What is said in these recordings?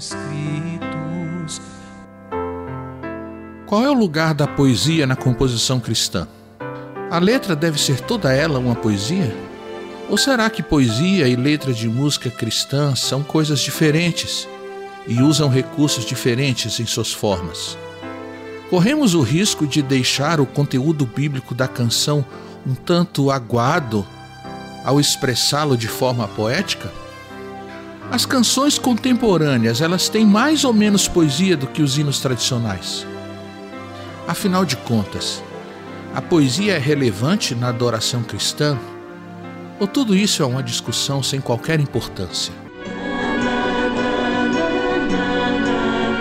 Escritos. Qual é o lugar da poesia na composição cristã? A letra deve ser toda ela uma poesia? Ou será que poesia e letra de música cristã são coisas diferentes e usam recursos diferentes em suas formas? Corremos o risco de deixar o conteúdo bíblico da canção um tanto aguado ao expressá-lo de forma poética? As canções contemporâneas, elas têm mais ou menos poesia do que os hinos tradicionais. Afinal de contas, a poesia é relevante na adoração cristã? Ou tudo isso é uma discussão sem qualquer importância?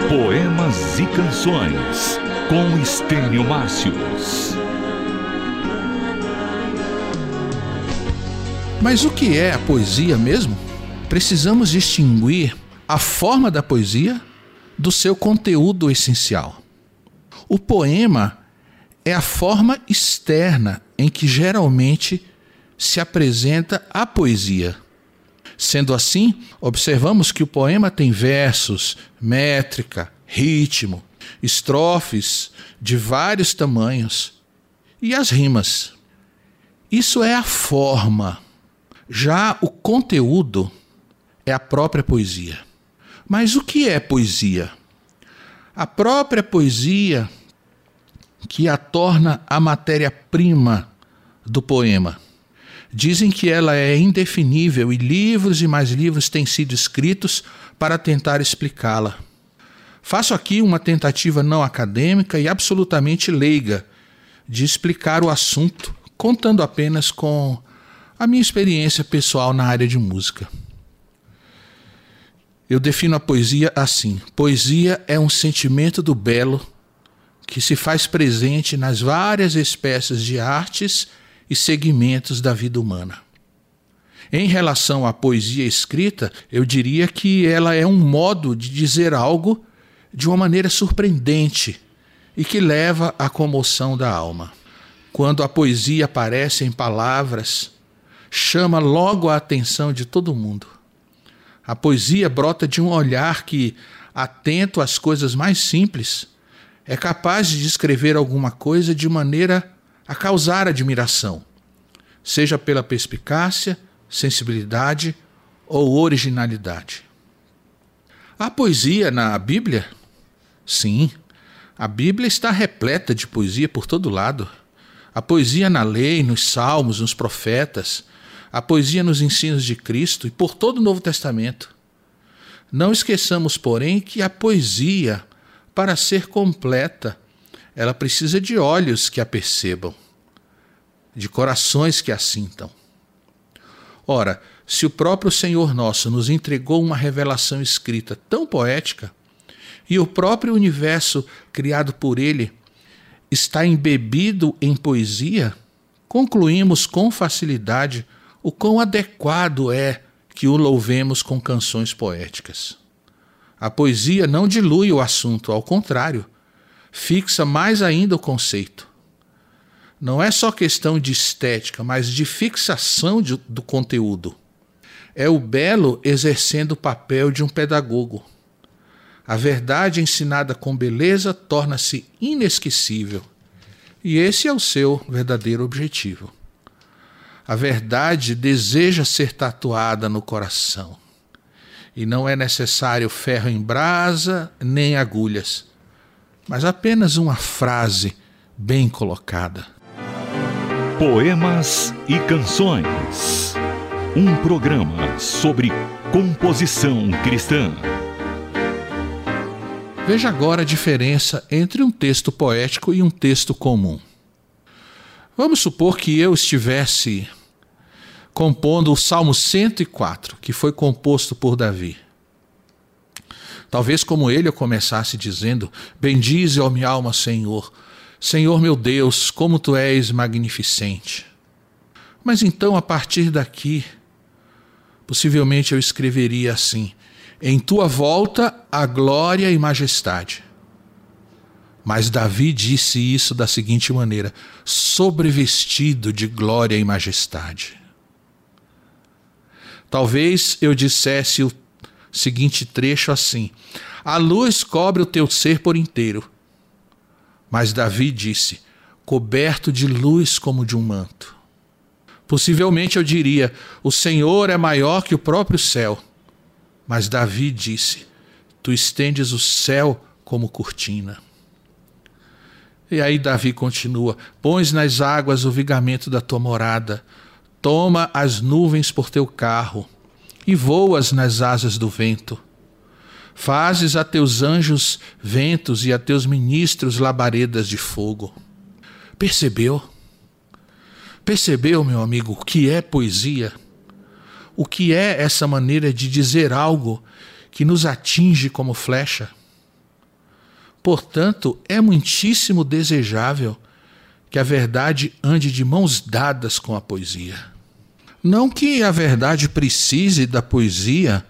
Poemas e Canções com Estênio Márcios. Mas o que é a poesia mesmo? Precisamos distinguir a forma da poesia do seu conteúdo essencial. O poema é a forma externa em que geralmente se apresenta a poesia. Sendo assim, observamos que o poema tem versos, métrica, ritmo, estrofes de vários tamanhos e as rimas. Isso é a forma. Já o conteúdo é a própria poesia. Mas o que é poesia? A própria poesia que a torna a matéria-prima do poema. Dizem que ela é indefinível e livros e mais livros têm sido escritos para tentar explicá-la. Faço aqui uma tentativa não acadêmica e absolutamente leiga de explicar o assunto, contando apenas com a minha experiência pessoal na área de música. Eu defino a poesia assim: poesia é um sentimento do belo que se faz presente nas várias espécies de artes e segmentos da vida humana. Em relação à poesia escrita, eu diria que ela é um modo de dizer algo de uma maneira surpreendente e que leva à comoção da alma. Quando a poesia aparece em palavras, chama logo a atenção de todo mundo. A poesia brota de um olhar que, atento às coisas mais simples, é capaz de descrever alguma coisa de maneira a causar admiração, seja pela perspicácia, sensibilidade ou originalidade. Há poesia na Bíblia? Sim, a Bíblia está repleta de poesia por todo lado. A poesia na lei, nos salmos, nos profetas, a poesia nos ensinos de Cristo e por todo o Novo Testamento. Não esqueçamos, porém, que a poesia para ser completa, ela precisa de olhos que a percebam, de corações que a sintam. Ora, se o próprio Senhor nosso nos entregou uma revelação escrita tão poética, e o próprio universo criado por ele está embebido em poesia, concluímos com facilidade o quão adequado é que o louvemos com canções poéticas. A poesia não dilui o assunto, ao contrário, fixa mais ainda o conceito. Não é só questão de estética, mas de fixação de, do conteúdo. É o belo exercendo o papel de um pedagogo. A verdade ensinada com beleza torna-se inesquecível. E esse é o seu verdadeiro objetivo. A verdade deseja ser tatuada no coração e não é necessário ferro em brasa nem agulhas, mas apenas uma frase bem colocada. Poemas e Canções. Um programa sobre composição cristã. Veja agora a diferença entre um texto poético e um texto comum. Vamos supor que eu estivesse compondo o Salmo 104, que foi composto por Davi. Talvez como ele eu começasse dizendo: Bendize, ó minha alma, Senhor. Senhor meu Deus, como tu és magnificente. Mas então, a partir daqui, possivelmente eu escreveria assim: Em tua volta a glória e majestade. Mas Davi disse isso da seguinte maneira: sobrevestido de glória e majestade. Talvez eu dissesse o seguinte trecho assim: A luz cobre o teu ser por inteiro. Mas Davi disse: coberto de luz como de um manto. Possivelmente eu diria: O Senhor é maior que o próprio céu. Mas Davi disse: Tu estendes o céu como cortina. E aí Davi continua: Pões nas águas o vigamento da tua morada, toma as nuvens por teu carro e voas nas asas do vento. Fazes a teus anjos ventos e a teus ministros labaredas de fogo. Percebeu? Percebeu, meu amigo, o que é poesia? O que é essa maneira de dizer algo que nos atinge como flecha? Portanto, é muitíssimo desejável que a verdade ande de mãos dadas com a poesia. Não que a verdade precise da poesia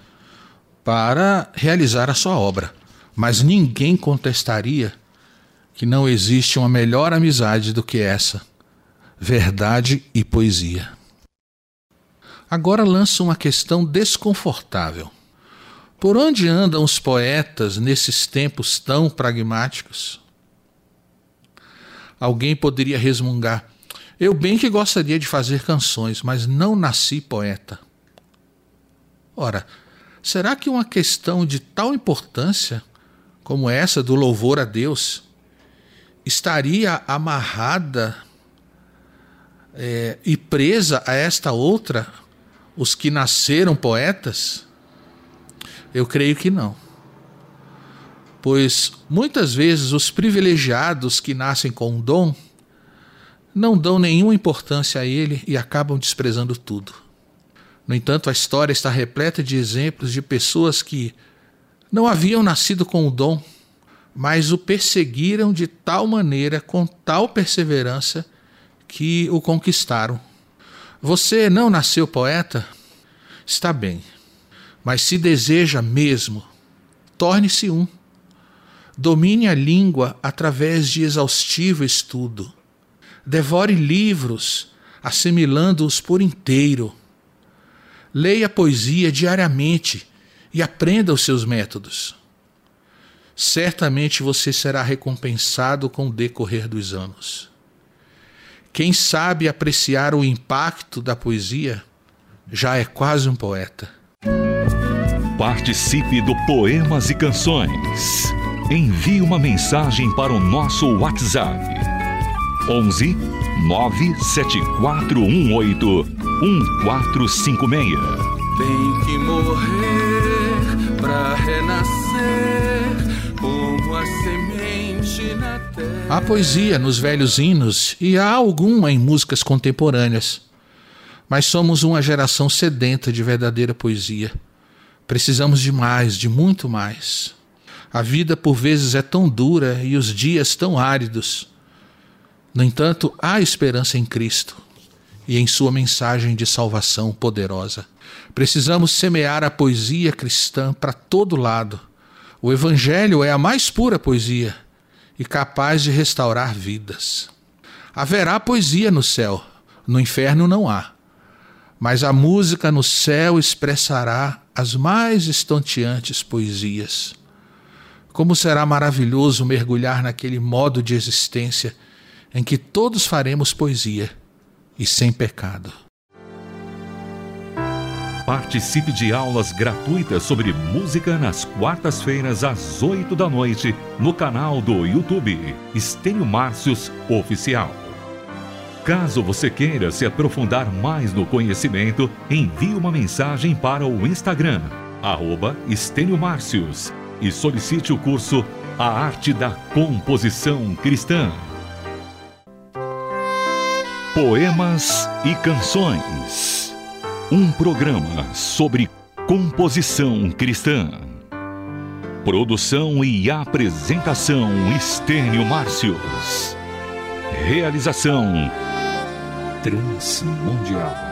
para realizar a sua obra, mas ninguém contestaria que não existe uma melhor amizade do que essa: verdade e poesia. Agora lanço uma questão desconfortável. Por onde andam os poetas nesses tempos tão pragmáticos? Alguém poderia resmungar: Eu bem que gostaria de fazer canções, mas não nasci poeta. Ora, será que uma questão de tal importância como essa do louvor a Deus estaria amarrada é, e presa a esta outra, os que nasceram poetas? Eu creio que não. Pois muitas vezes os privilegiados que nascem com um dom não dão nenhuma importância a ele e acabam desprezando tudo. No entanto, a história está repleta de exemplos de pessoas que não haviam nascido com o dom, mas o perseguiram de tal maneira, com tal perseverança, que o conquistaram. Você não nasceu poeta? Está bem. Mas se deseja mesmo, torne-se um. Domine a língua através de exaustivo estudo. Devore livros, assimilando-os por inteiro. Leia poesia diariamente e aprenda os seus métodos. Certamente você será recompensado com o decorrer dos anos. Quem sabe apreciar o impacto da poesia já é quase um poeta. Participe do Poemas e Canções. Envie uma mensagem para o nosso WhatsApp. 11 97418 1456. Tem que morrer para renascer como a semente na terra. Há poesia nos velhos hinos e há alguma em músicas contemporâneas. Mas somos uma geração sedenta de verdadeira poesia. Precisamos de mais, de muito mais. A vida por vezes é tão dura e os dias tão áridos. No entanto, há esperança em Cristo e em Sua mensagem de salvação poderosa. Precisamos semear a poesia cristã para todo lado. O Evangelho é a mais pura poesia e capaz de restaurar vidas. Haverá poesia no céu, no inferno não há. Mas a música no céu expressará as mais estonteantes poesias. Como será maravilhoso mergulhar naquele modo de existência em que todos faremos poesia e sem pecado. Participe de aulas gratuitas sobre música nas quartas-feiras às 8 da noite no canal do YouTube Estênio Márcios Oficial. Caso você queira se aprofundar mais no conhecimento, envie uma mensagem para o Instagram, arroba Estênio Márcios, e solicite o curso A Arte da Composição Cristã. Poemas e Canções. Um programa sobre composição cristã. Produção e apresentação Estênio Márcios. Realização Transmundial.